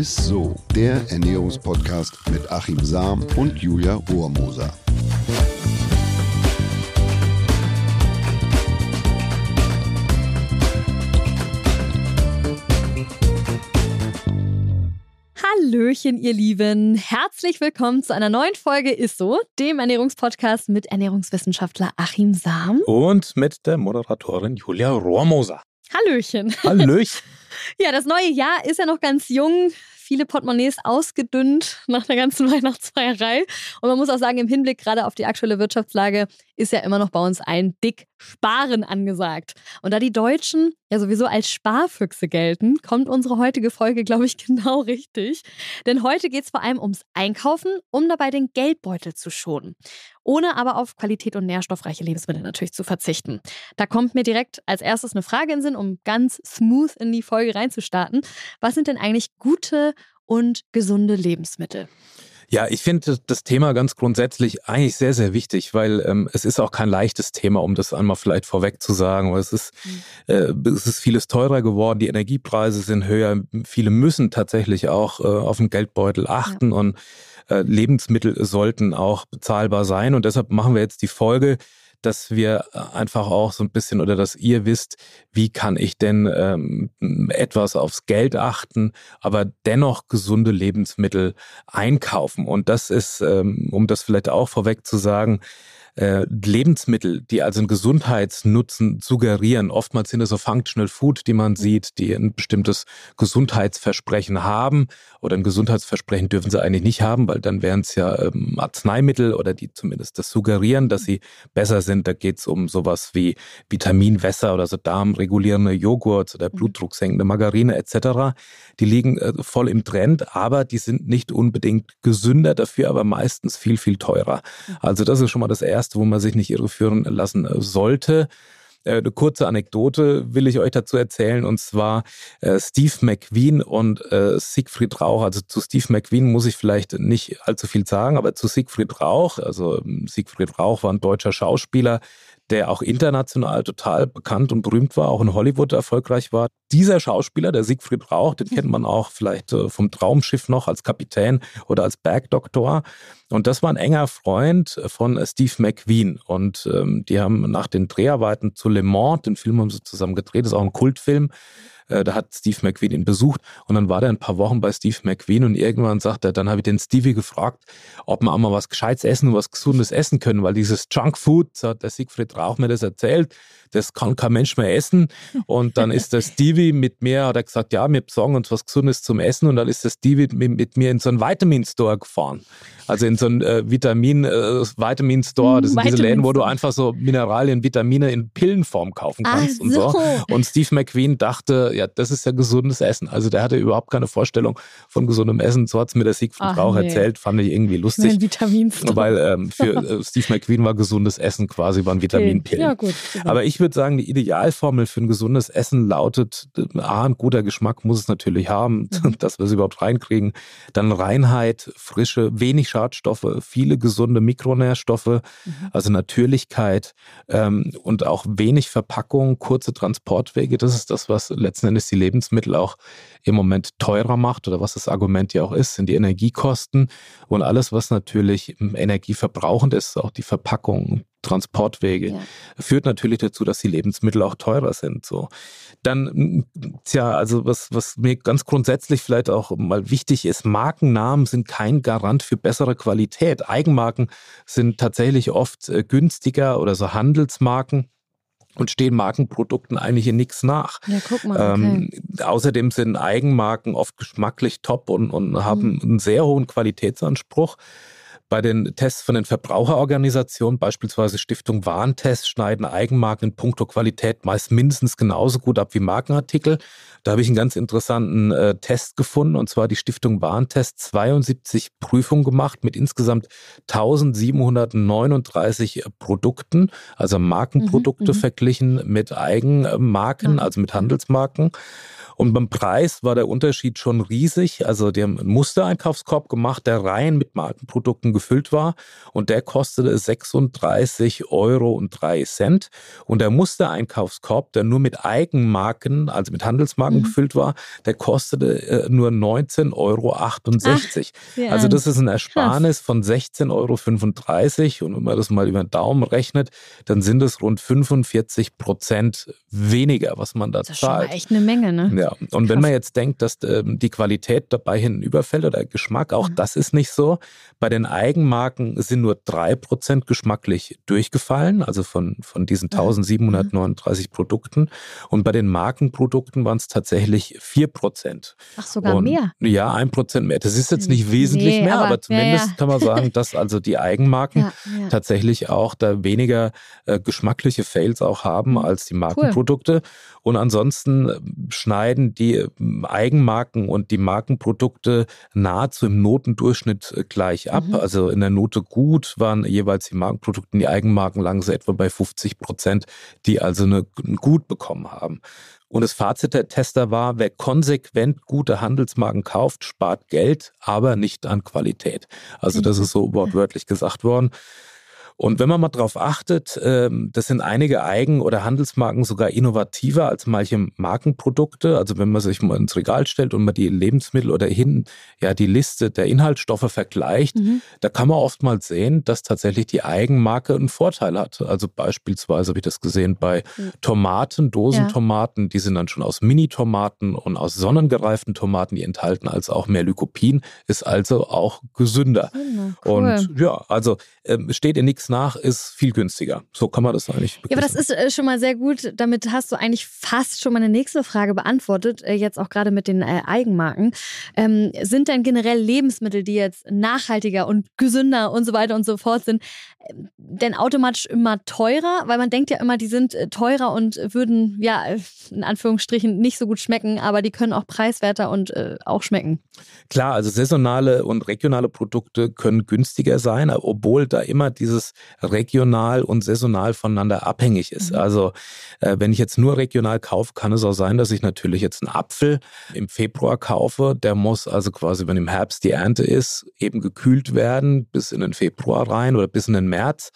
ist so, der Ernährungspodcast mit Achim Sam und Julia Rohrmoser. Hallöchen, ihr Lieben. Herzlich willkommen zu einer neuen Folge Ist so, dem Ernährungspodcast mit Ernährungswissenschaftler Achim Sam. Und mit der Moderatorin Julia Rohrmoser. Hallöchen. Hallöchen. ja, das neue Jahr ist ja noch ganz jung viele Portemonnaies ausgedünnt nach der ganzen Weihnachtsfeierei. Und man muss auch sagen, im Hinblick gerade auf die aktuelle Wirtschaftslage ist ja immer noch bei uns ein dick Sparen angesagt. Und da die Deutschen ja sowieso als Sparfüchse gelten, kommt unsere heutige Folge, glaube ich, genau richtig. Denn heute geht es vor allem ums Einkaufen, um dabei den Geldbeutel zu schonen. Ohne aber auf Qualität und nährstoffreiche Lebensmittel natürlich zu verzichten. Da kommt mir direkt als erstes eine Frage in den Sinn, um ganz smooth in die Folge reinzustarten. Was sind denn eigentlich gute und gesunde Lebensmittel? Ja, ich finde das Thema ganz grundsätzlich eigentlich sehr, sehr wichtig, weil ähm, es ist auch kein leichtes Thema, um das einmal vielleicht vorweg zu sagen. Es ist, mhm. äh, es ist vieles teurer geworden, die Energiepreise sind höher, viele müssen tatsächlich auch äh, auf den Geldbeutel achten ja. und äh, Lebensmittel sollten auch bezahlbar sein. Und deshalb machen wir jetzt die Folge dass wir äh, einfach auch so ein bisschen oder dass ihr wisst, wie kann ich denn ähm, etwas aufs Geld achten, aber dennoch gesunde Lebensmittel einkaufen. Und das ist, ähm, um das vielleicht auch vorweg zu sagen, äh, Lebensmittel, die also einen Gesundheitsnutzen suggerieren. Oftmals sind es so Functional Food, die man sieht, die ein bestimmtes Gesundheitsversprechen haben. Oder ein Gesundheitsversprechen dürfen sie eigentlich nicht haben, weil dann wären es ja ähm, Arzneimittel oder die zumindest das suggerieren, dass sie besser sind. Da geht es um sowas wie Vitaminwässer oder so darmregulierende Joghurt oder mhm. blutdrucksenkende Margarine etc. Die liegen äh, voll im Trend, aber die sind nicht unbedingt gesünder, dafür aber meistens viel, viel teurer. Mhm. Also das ist schon mal das Erste erste, wo man sich nicht irreführen lassen äh, sollte. Äh, eine kurze Anekdote will ich euch dazu erzählen und zwar äh, Steve McQueen und Siegfried Rauch. Also zu Steve McQueen muss ich vielleicht nicht allzu viel sagen, aber zu Siegfried Rauch. Also ähm, Siegfried Rauch war ein deutscher Schauspieler, der auch international total bekannt und berühmt war, auch in Hollywood erfolgreich war. Dieser Schauspieler, der Siegfried Rauch, den kennt man auch vielleicht vom Traumschiff noch als Kapitän oder als Bergdoktor. Und das war ein enger Freund von Steve McQueen. Und ähm, die haben nach den Dreharbeiten zu Le Mans, den Film haben sie zusammen gedreht, das ist auch ein Kultfilm, äh, da hat Steve McQueen ihn besucht und dann war der ein paar Wochen bei Steve McQueen und irgendwann sagt er, dann habe ich den Stevie gefragt, ob wir auch mal was Gescheites essen und was Gesundes essen können, weil dieses Junkfood, so hat der Siegfried Rauch mir das erzählt, das kann kein Mensch mehr essen. Und dann ist der Stevie mit mir, hat er gesagt, ja, wir besorgen uns was Gesundes zum Essen. Und dann ist der Stevie mit, mit mir in so einen Vitamin-Store gefahren. Also in so einen äh, Vitamin, äh, Vitamin-Store. Das sind diese Läden, wo du einfach so Mineralien, Vitamine in Pillenform kaufen kannst Ach und so. so. Und Steve McQueen dachte, ja, das ist ja gesundes Essen. Also der hatte überhaupt keine Vorstellung von gesundem Essen. So hat es mir der Siegfried Rauch nee. erzählt, fand ich irgendwie lustig. Ein Vitamin-Store. Weil ähm, für äh, Steve McQueen war gesundes Essen quasi, waren Vitaminpillen. Ja, gut. Aber ich würde sagen, die Idealformel für ein gesundes Essen lautet, A, ein guter Geschmack muss es natürlich haben, mhm. dass wir es überhaupt reinkriegen. Dann Reinheit, Frische, wenig Schadstoffe, viele gesunde Mikronährstoffe, mhm. also Natürlichkeit ähm, und auch wenig Verpackung, kurze Transportwege. Das ist das, was letzten Endes die Lebensmittel auch im Moment teurer macht oder was das Argument ja auch ist, sind die Energiekosten und alles, was natürlich energieverbrauchend ist, auch die Verpackung, Transportwege, ja. führt natürlich dazu, dass die Lebensmittel auch teurer sind. So. Dann, tja, also was, was mir ganz grundsätzlich vielleicht auch mal wichtig ist, Markennamen sind kein Garant für bessere Qualität. Eigenmarken sind tatsächlich oft äh, günstiger oder so Handelsmarken und stehen Markenprodukten eigentlich in nichts nach. Ja, guck mal. Okay. Ähm, außerdem sind Eigenmarken oft geschmacklich top und, und haben mhm. einen sehr hohen Qualitätsanspruch. Bei den Tests von den Verbraucherorganisationen, beispielsweise Stiftung Warntest, schneiden Eigenmarken in puncto Qualität meist mindestens genauso gut ab wie Markenartikel. Da habe ich einen ganz interessanten äh, Test gefunden, und zwar die Stiftung Warntest 72 Prüfungen gemacht mit insgesamt 1739 Produkten, also Markenprodukte mhm, mhm, verglichen mit Eigenmarken, also mit Handelsmarken. Und beim Preis war der Unterschied schon riesig. Also die haben einen Mustereinkaufskorb gemacht, der rein mit Markenprodukten gefüllt war und der kostete 36 Euro und drei Cent. Und der Mustereinkaufskorb, der nur mit Eigenmarken, also mit Handelsmarken mhm. gefüllt war, der kostete äh, nur 19,68 Euro. Ach, also das ist ein Ersparnis Krass. von 16,35 Euro. Und wenn man das mal über den Daumen rechnet, dann sind es rund 45 Prozent weniger, was man da das ist zahlt. Schon echt eine Menge, ne? Ja, und Krass. wenn man jetzt denkt, dass ähm, die Qualität dabei hinten überfällt oder Geschmack, auch mhm. das ist nicht so. Bei den Eigenmarken sind nur 3% geschmacklich durchgefallen, also von, von diesen 1739 mhm. Produkten. Und bei den Markenprodukten waren es tatsächlich 4%. Ach, sogar und, mehr? Ja, 1% mehr. Das ist jetzt nicht wesentlich nee, mehr, aber, aber zumindest ja, ja. kann man sagen, dass also die Eigenmarken ja, tatsächlich auch da weniger äh, geschmackliche Fails auch haben mhm. als die Markenprodukte. Cool. Und ansonsten äh, schneiden die äh, Eigenmarken und die Markenprodukte nahezu im Notendurchschnitt äh, gleich ab. Mhm. Also in der Note gut waren jeweils die Markenprodukte, die Eigenmarken lagen so etwa bei 50 Prozent, die also eine gut bekommen haben. Und das Fazit der Tester war, wer konsequent gute Handelsmarken kauft, spart Geld, aber nicht an Qualität. Also das ist so wortwörtlich gesagt worden. Und wenn man mal darauf achtet, ähm, das sind einige Eigen- oder Handelsmarken sogar innovativer als manche Markenprodukte. Also wenn man sich mal ins Regal stellt und man die Lebensmittel oder hin, ja, die Liste der Inhaltsstoffe vergleicht, mhm. da kann man oftmals sehen, dass tatsächlich die Eigenmarke einen Vorteil hat. Also beispielsweise habe ich das gesehen bei. Tomaten, Dosentomaten, ja. die sind dann schon aus Mini-Tomaten und aus sonnengereiften Tomaten, die enthalten also auch mehr Lycopin, ist also auch gesünder. Mhm, cool. Und ja, also ähm, steht in nichts nach, ist viel günstiger. So kann man das eigentlich. Ja, aber das ist äh, schon mal sehr gut. Damit hast du eigentlich fast schon meine nächste Frage beantwortet. Äh, jetzt auch gerade mit den äh, Eigenmarken. Ähm, sind denn generell Lebensmittel, die jetzt nachhaltiger und gesünder und so weiter und so fort sind, denn automatisch immer teurer? Weil man denkt ja immer, die sind teurer und würden, ja, in Anführungsstrichen nicht so gut schmecken, aber die können auch preiswerter und äh, auch schmecken. Klar, also saisonale und regionale Produkte können günstiger sein, obwohl da immer dieses regional und saisonal voneinander abhängig ist. Mhm. Also äh, wenn ich jetzt nur regional kaufe, kann es auch sein, dass ich natürlich jetzt einen Apfel im Februar kaufe. Der muss also quasi, wenn im Herbst die Ernte ist, eben gekühlt werden bis in den Februar rein oder bis in den März.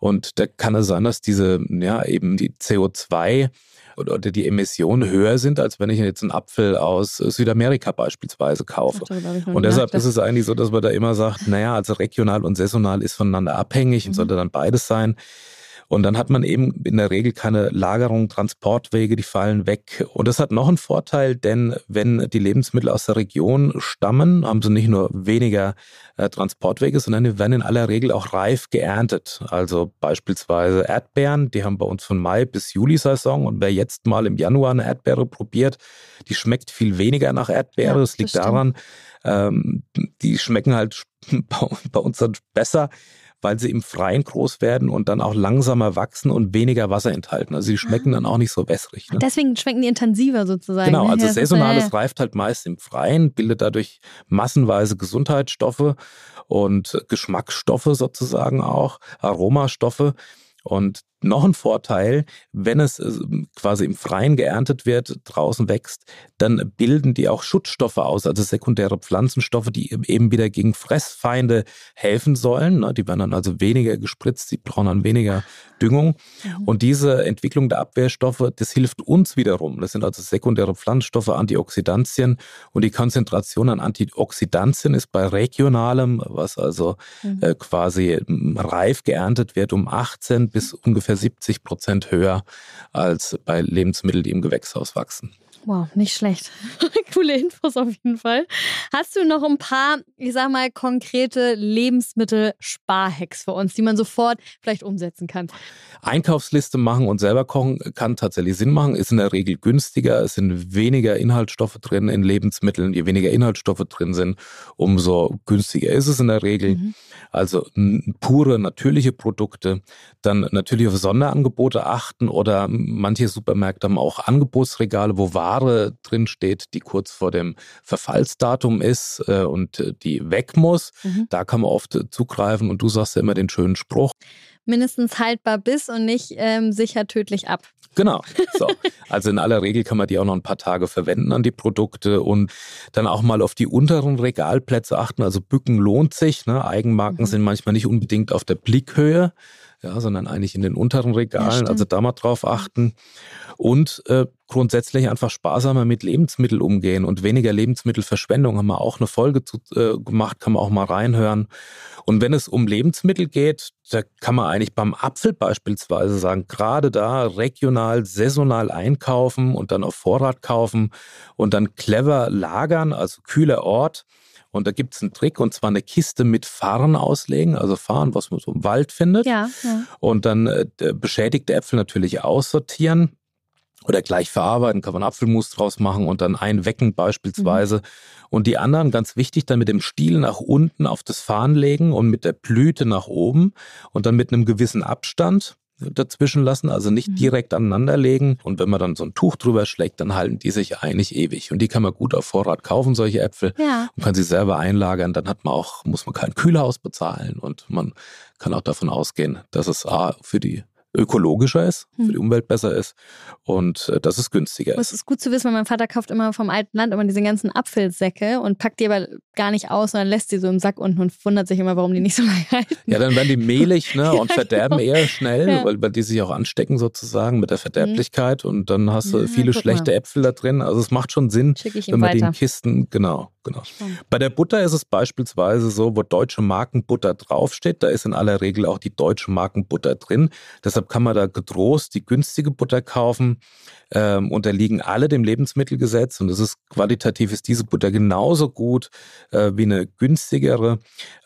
Und da kann es sein, dass diese, ja, eben die CO2 oder die Emissionen höher sind, als wenn ich jetzt einen Apfel aus Südamerika beispielsweise kaufe. Ach, und deshalb ist es eigentlich so, dass man da immer sagt, naja, also regional und saisonal ist voneinander abhängig mhm. und sollte dann beides sein. Und dann hat man eben in der Regel keine Lagerung, Transportwege, die fallen weg. Und das hat noch einen Vorteil, denn wenn die Lebensmittel aus der Region stammen, haben sie nicht nur weniger äh, Transportwege, sondern die werden in aller Regel auch reif geerntet. Also beispielsweise Erdbeeren, die haben bei uns von Mai bis Juli Saison. Und wer jetzt mal im Januar eine Erdbeere probiert, die schmeckt viel weniger nach Erdbeere. Ja, das liegt das daran, ähm, die schmecken halt bei uns dann besser, weil sie im Freien groß werden und dann auch langsamer wachsen und weniger Wasser enthalten. Also sie schmecken dann auch nicht so wässrig. Ne? Deswegen schmecken die intensiver sozusagen. Genau, ne? also saisonales reift halt meist im Freien, bildet dadurch massenweise Gesundheitsstoffe und Geschmacksstoffe sozusagen auch, Aromastoffe. Und noch ein Vorteil, wenn es äh, quasi im Freien geerntet wird, draußen wächst, dann bilden die auch Schutzstoffe aus, also sekundäre Pflanzenstoffe, die eben wieder gegen Fressfeinde helfen sollen. Ne? Die werden dann also weniger gespritzt, die brauchen dann weniger Düngung. Mhm. Und diese Entwicklung der Abwehrstoffe, das hilft uns wiederum. Das sind also sekundäre Pflanzenstoffe, Antioxidantien. Und die Konzentration an Antioxidantien ist bei regionalem, was also mhm. äh, quasi reif geerntet wird, um 18 bis ungefähr ungefähr 70 Prozent höher als bei Lebensmitteln, die im Gewächshaus wachsen. Wow, nicht schlecht. Coole Infos auf jeden Fall. Hast du noch ein paar, ich sag mal, konkrete Lebensmittel-Sparhacks für uns, die man sofort vielleicht umsetzen kann? Einkaufsliste machen und selber kochen kann tatsächlich Sinn machen, ist in der Regel günstiger. Es sind weniger Inhaltsstoffe drin in Lebensmitteln. Je weniger Inhaltsstoffe drin sind, umso günstiger ist es in der Regel. Mhm. Also pure, natürliche Produkte. Dann natürlich auf Sonderangebote achten oder manche Supermärkte haben auch Angebotsregale, wo Ware drinsteht, die kurz vor dem Verfallsdatum ist äh, und die weg muss. Mhm. Da kann man oft zugreifen und du sagst ja immer den schönen Spruch. mindestens haltbar bis und nicht ähm, sicher tödlich ab. Genau. So. Also in aller Regel kann man die auch noch ein paar Tage verwenden an die Produkte und dann auch mal auf die unteren Regalplätze achten. Also Bücken lohnt sich. Ne? Eigenmarken mhm. sind manchmal nicht unbedingt auf der Blickhöhe ja, sondern eigentlich in den unteren Regalen. Ja, also da mal drauf achten. Und äh, grundsätzlich einfach sparsamer mit Lebensmitteln umgehen und weniger Lebensmittelverschwendung. Haben wir auch eine Folge zu, äh, gemacht, kann man auch mal reinhören. Und wenn es um Lebensmittel geht, da kann man eigentlich beim Apfel beispielsweise sagen, gerade da regional, saisonal einkaufen und dann auf Vorrat kaufen und dann clever lagern, also kühler Ort und da gibt es einen Trick, und zwar eine Kiste mit Farn auslegen, also Farn, was man so im Wald findet. Ja, ja. Und dann äh, beschädigte Äpfel natürlich aussortieren oder gleich verarbeiten, kann man Apfelmus draus machen und dann einwecken beispielsweise. Mhm. Und die anderen, ganz wichtig, dann mit dem Stiel nach unten auf das Farn legen und mit der Blüte nach oben und dann mit einem gewissen Abstand dazwischen lassen, also nicht mhm. direkt aneinander legen. Und wenn man dann so ein Tuch drüber schlägt, dann halten die sich eigentlich ewig. Und die kann man gut auf Vorrat kaufen, solche Äpfel, ja. und kann sie selber einlagern. Dann hat man auch, muss man kein Kühlhaus bezahlen und man kann auch davon ausgehen, dass es A für die ökologischer ist, hm. für die Umwelt besser ist und äh, dass es günstiger ist. Es ist gut zu wissen, weil mein Vater kauft immer vom alten Land immer diese ganzen Apfelsäcke und packt die aber gar nicht aus, sondern lässt die so im Sack unten und wundert sich immer, warum die nicht so lange halten. Ja, dann werden die mehlig ne, und ja, verderben genau. eher schnell, ja. weil, weil die sich auch anstecken sozusagen mit der hm. Verderblichkeit und dann hast du ja, viele schlechte mal. Äpfel da drin. Also es macht schon Sinn, wenn man weiter. die in Kisten, genau, genau. Bei der Butter ist es beispielsweise so, wo deutsche Markenbutter draufsteht, da ist in aller Regel auch die deutsche Markenbutter drin. Deshalb kann man da getrost die günstige Butter kaufen. Ähm, unterliegen alle dem Lebensmittelgesetz und es ist qualitativ ist diese Butter genauso gut äh, wie eine günstigere.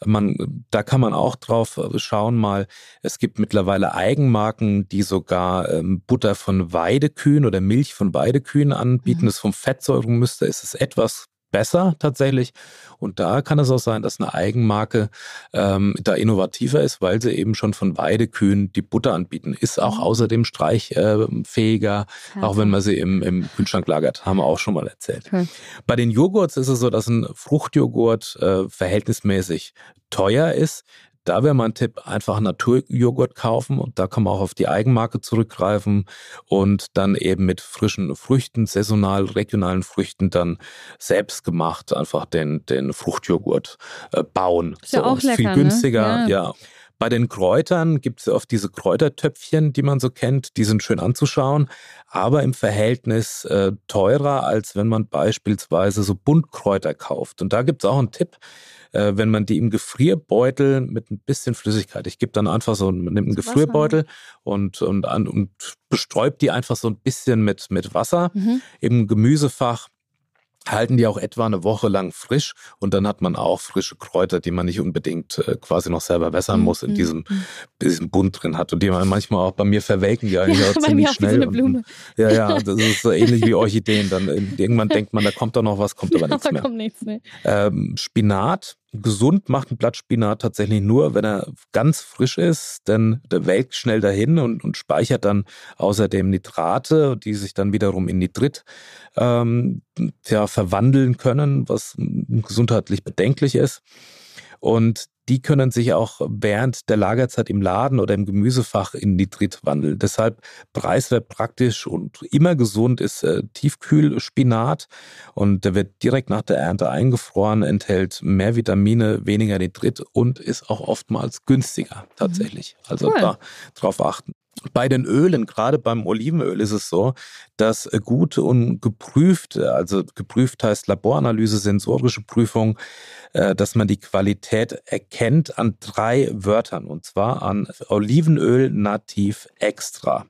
Man, da kann man auch drauf schauen mal. Es gibt mittlerweile Eigenmarken, die sogar ähm, Butter von Weidekühen oder Milch von Weidekühen anbieten. Mhm. Das vom Fettsäurungsmuster ist es etwas besser tatsächlich. Und da kann es auch sein, dass eine Eigenmarke ähm, da innovativer ist, weil sie eben schon von Weidekühen die Butter anbieten. Ist auch mhm. außerdem streichfähiger, äh, auch wenn man sie im, im Kühlschrank lagert. Haben wir auch schon mal erzählt. Okay. Bei den Joghurts ist es so, dass ein Fruchtjoghurt äh, verhältnismäßig teuer ist. Da wäre mein Tipp, einfach Naturjoghurt kaufen und da kann man auch auf die Eigenmarke zurückgreifen und dann eben mit frischen Früchten, saisonal, regionalen Früchten dann selbst gemacht einfach den, den Fruchtjoghurt äh, bauen. Ist ja auch lecker, viel günstiger, ne? ja. ja. Bei den Kräutern gibt es oft diese Kräutertöpfchen, die man so kennt, die sind schön anzuschauen, aber im Verhältnis äh, teurer, als wenn man beispielsweise so Buntkräuter kauft. Und da gibt es auch einen Tipp, äh, wenn man die im Gefrierbeutel mit ein bisschen Flüssigkeit, ich gebe dann einfach so, man nimmt einen Gefrierbeutel und, und, und besträubt die einfach so ein bisschen mit, mit Wasser mhm. im Gemüsefach halten die auch etwa eine Woche lang frisch und dann hat man auch frische Kräuter, die man nicht unbedingt äh, quasi noch selber wässern muss, in mhm, diesem, diesem Bund drin hat und die man manchmal auch bei mir verwelken, die eigentlich ja, auch ziemlich schnell. So und, ja, ja, das ist so ähnlich wie Orchideen. Dann irgendwann denkt man, da kommt doch noch was, kommt aber nichts mehr. Nichts mehr. Ähm, Spinat gesund macht ein Blatt Spinat tatsächlich nur, wenn er ganz frisch ist, denn der welkt schnell dahin und, und speichert dann außerdem Nitrate, die sich dann wiederum in Nitrit ähm, ja, verwandeln können, was gesundheitlich bedenklich ist. Und die können sich auch während der Lagerzeit im Laden oder im Gemüsefach in Nitrit wandeln. Deshalb preiswert praktisch und immer gesund ist äh, Tiefkühlspinat und der wird direkt nach der Ernte eingefroren, enthält mehr Vitamine, weniger Nitrit und ist auch oftmals günstiger tatsächlich. Mhm. Also cool. da drauf achten. Bei den Ölen, gerade beim Olivenöl ist es so, dass gute und geprüfte, also geprüft heißt Laboranalyse, sensorische Prüfung, äh, dass man die Qualität erkennt an drei Wörtern und zwar an Olivenöl nativ extra.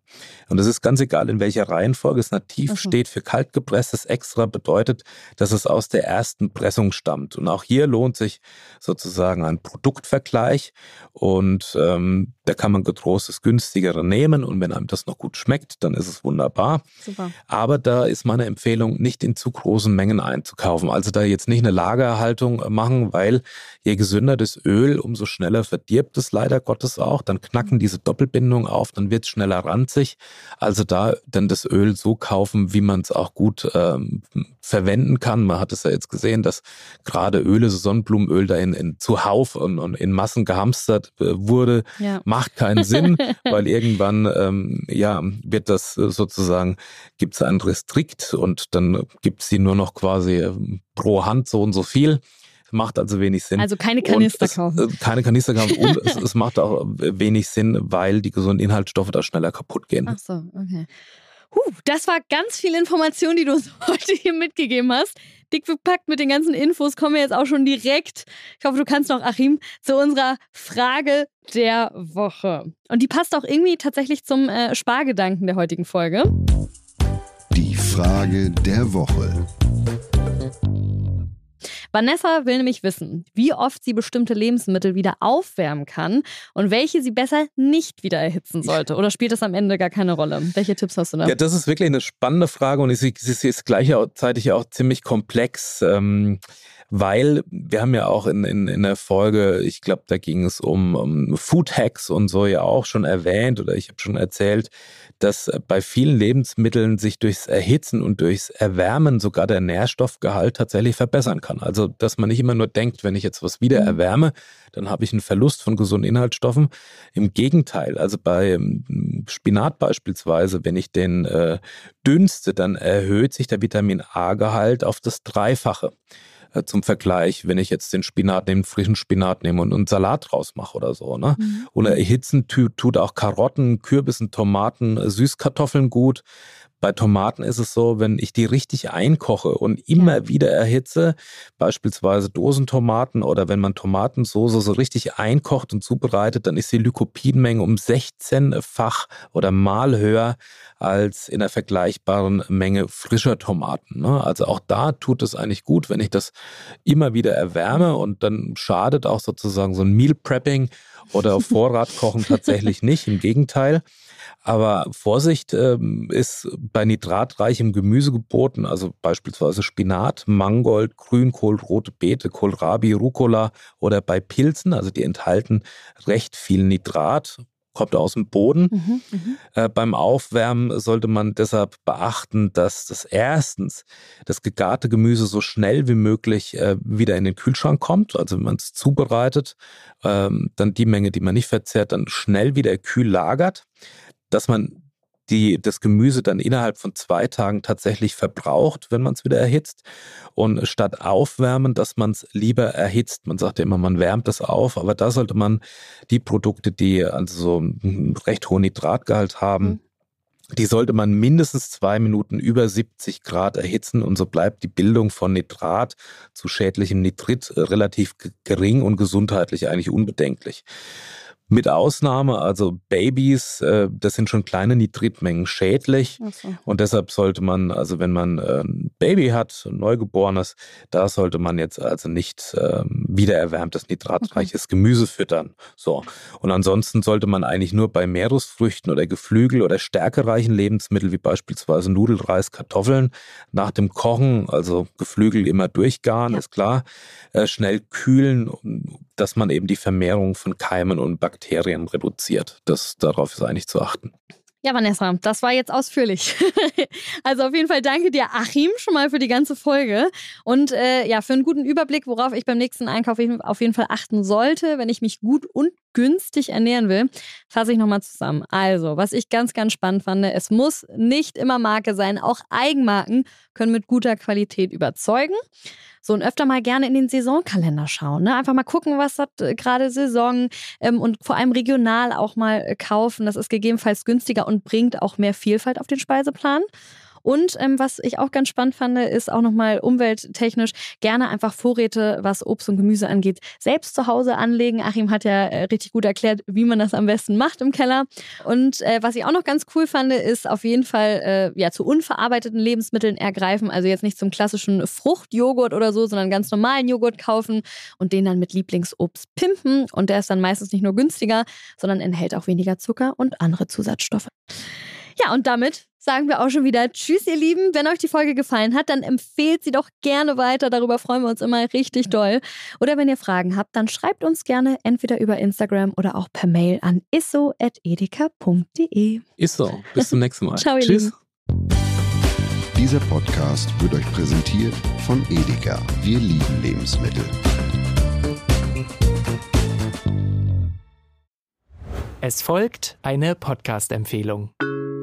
Und es ist ganz egal, in welcher Reihenfolge es nativ mhm. steht. Für kaltgepresstes extra bedeutet, dass es aus der ersten Pressung stammt. Und auch hier lohnt sich sozusagen ein Produktvergleich und ähm, da kann man getrost das günstigere nehmen nehmen und wenn einem das noch gut schmeckt, dann ist es wunderbar. Super. Aber da ist meine Empfehlung, nicht in zu großen Mengen einzukaufen. Also da jetzt nicht eine Lagerhaltung machen, weil je gesünder das Öl, umso schneller verdirbt es leider Gottes auch. Dann knacken diese Doppelbindungen auf, dann wird es schneller ranzig. Also da dann das Öl so kaufen, wie man es auch gut ähm, verwenden kann. Man hat es ja jetzt gesehen, dass gerade Öle, so Sonnenblumenöl da in, in zuhauf und, und in Massen gehamstert äh, wurde. Ja. Macht keinen Sinn, weil irgendwann ähm, ja wird das sozusagen, gibt es ein Restrikt und dann gibt es die nur noch quasi ähm, pro Hand so und so viel macht also wenig Sinn. Also keine Kanister kaufen. Es, äh, keine Kanister kaufen und es, es, macht auch wenig Sinn, weil die gesunden Inhaltsstoffe da schneller kaputt gehen. Ach so, okay. Huh, das war ganz viel Information, die du uns heute hier mitgegeben hast. Dick bepackt mit den ganzen Infos kommen wir jetzt auch schon direkt. Ich hoffe, du kannst noch, Achim, zu unserer Frage der Woche. Und die passt auch irgendwie tatsächlich zum äh, Spargedanken der heutigen Folge. Die Frage der Woche. Vanessa will nämlich wissen, wie oft sie bestimmte Lebensmittel wieder aufwärmen kann und welche sie besser nicht wieder erhitzen sollte. Oder spielt das am Ende gar keine Rolle? Welche Tipps hast du da? Ja, das ist wirklich eine spannende Frage und sie ist gleichzeitig auch ziemlich komplex. Ähm, weil wir haben ja auch in, in, in der Folge, ich glaube, da ging es um, um Food Hacks und so ja auch schon erwähnt oder ich habe schon erzählt, dass bei vielen Lebensmitteln sich durchs Erhitzen und durchs Erwärmen sogar der Nährstoffgehalt tatsächlich verbessern kann. Also, dass man nicht immer nur denkt, wenn ich jetzt was wieder mhm. erwärme, dann habe ich einen Verlust von gesunden Inhaltsstoffen. Im Gegenteil, also bei ähm, Spinat beispielsweise, wenn ich den äh, dünste, dann erhöht sich der Vitamin A-Gehalt auf das Dreifache. Äh, zum Vergleich, wenn ich jetzt den Spinat nehme, frischen Spinat nehme und einen Salat draus mache oder so. Ne? Mhm. Oder erhitzen tut auch Karotten, Kürbissen, Tomaten, äh, Süßkartoffeln gut. Bei Tomaten ist es so, wenn ich die richtig einkoche und immer ja. wieder erhitze, beispielsweise Dosentomaten oder wenn man Tomatensoße so richtig einkocht und zubereitet, dann ist die Lycopinmenge um 16-fach oder mal höher als in der vergleichbaren Menge frischer Tomaten. Ne? Also auch da tut es eigentlich gut, wenn ich das immer wieder erwärme und dann schadet auch sozusagen so ein Meal Prepping oder Vorratkochen tatsächlich nicht. Im Gegenteil. Aber Vorsicht ähm, ist bei nitratreichem Gemüse geboten, also beispielsweise Spinat, Mangold, Grünkohl, rote Beete, Kohlrabi, Rucola oder bei Pilzen, also die enthalten recht viel Nitrat, kommt aus dem Boden. Mhm, mhm, äh, beim Aufwärmen sollte man deshalb beachten, dass das erstens das gegarte Gemüse so schnell wie möglich äh, wieder in den Kühlschrank kommt. Also wenn man es zubereitet, ähm, dann die Menge, die man nicht verzehrt, dann schnell wieder kühl lagert dass man die, das Gemüse dann innerhalb von zwei Tagen tatsächlich verbraucht, wenn man es wieder erhitzt. Und statt aufwärmen, dass man es lieber erhitzt. Man sagt ja immer, man wärmt es auf, aber da sollte man die Produkte, die also so einen recht hohen Nitratgehalt haben, mhm. Die sollte man mindestens zwei Minuten über 70 Grad erhitzen und so bleibt die Bildung von Nitrat zu schädlichem Nitrit relativ gering und gesundheitlich eigentlich unbedenklich. Mit Ausnahme, also Babys, äh, das sind schon kleine Nitritmengen schädlich. Okay. Und deshalb sollte man, also wenn man äh, ein Baby hat, ein Neugeborenes, da sollte man jetzt also nicht äh, wiedererwärmtes nitratreiches okay. Gemüse füttern. So. Und ansonsten sollte man eigentlich nur bei Meeresfrüchten oder Geflügel oder stärkereichen Lebensmitteln wie beispielsweise Nudelreis, Kartoffeln nach dem Kochen, also Geflügel immer durchgaren, ja. ist klar, äh, schnell kühlen, dass man eben die Vermehrung von Keimen und Bakterien reduziert. Das, darauf ist eigentlich zu achten. Ja, Vanessa, das war jetzt ausführlich. also auf jeden Fall danke dir, Achim, schon mal für die ganze Folge. Und äh, ja, für einen guten Überblick, worauf ich beim nächsten Einkauf auf jeden Fall achten sollte, wenn ich mich gut und günstig ernähren will, fasse ich nochmal zusammen. Also, was ich ganz, ganz spannend fand, es muss nicht immer Marke sein. Auch Eigenmarken können mit guter Qualität überzeugen. So und öfter mal gerne in den Saisonkalender schauen. Ne? Einfach mal gucken, was hat äh, gerade Saison ähm, und vor allem regional auch mal äh, kaufen. Das ist gegebenenfalls günstiger und bringt auch mehr Vielfalt auf den Speiseplan. Und ähm, was ich auch ganz spannend fand, ist auch nochmal umwelttechnisch gerne einfach Vorräte, was Obst und Gemüse angeht, selbst zu Hause anlegen. Achim hat ja äh, richtig gut erklärt, wie man das am besten macht im Keller. Und äh, was ich auch noch ganz cool fand, ist auf jeden Fall äh, ja zu unverarbeiteten Lebensmitteln ergreifen. Also jetzt nicht zum klassischen Fruchtjoghurt oder so, sondern ganz normalen Joghurt kaufen und den dann mit Lieblingsobst pimpen. Und der ist dann meistens nicht nur günstiger, sondern enthält auch weniger Zucker und andere Zusatzstoffe. Ja, und damit sagen wir auch schon wieder Tschüss, ihr Lieben. Wenn euch die Folge gefallen hat, dann empfehlt sie doch gerne weiter. Darüber freuen wir uns immer richtig doll. Oder wenn ihr Fragen habt, dann schreibt uns gerne entweder über Instagram oder auch per Mail an isso.edeka.de. Isso. Bis zum nächsten Mal. Ciao, ihr Tschüss. Lieben. Dieser Podcast wird euch präsentiert von Edeka. Wir lieben Lebensmittel. Es folgt eine Podcast-Empfehlung.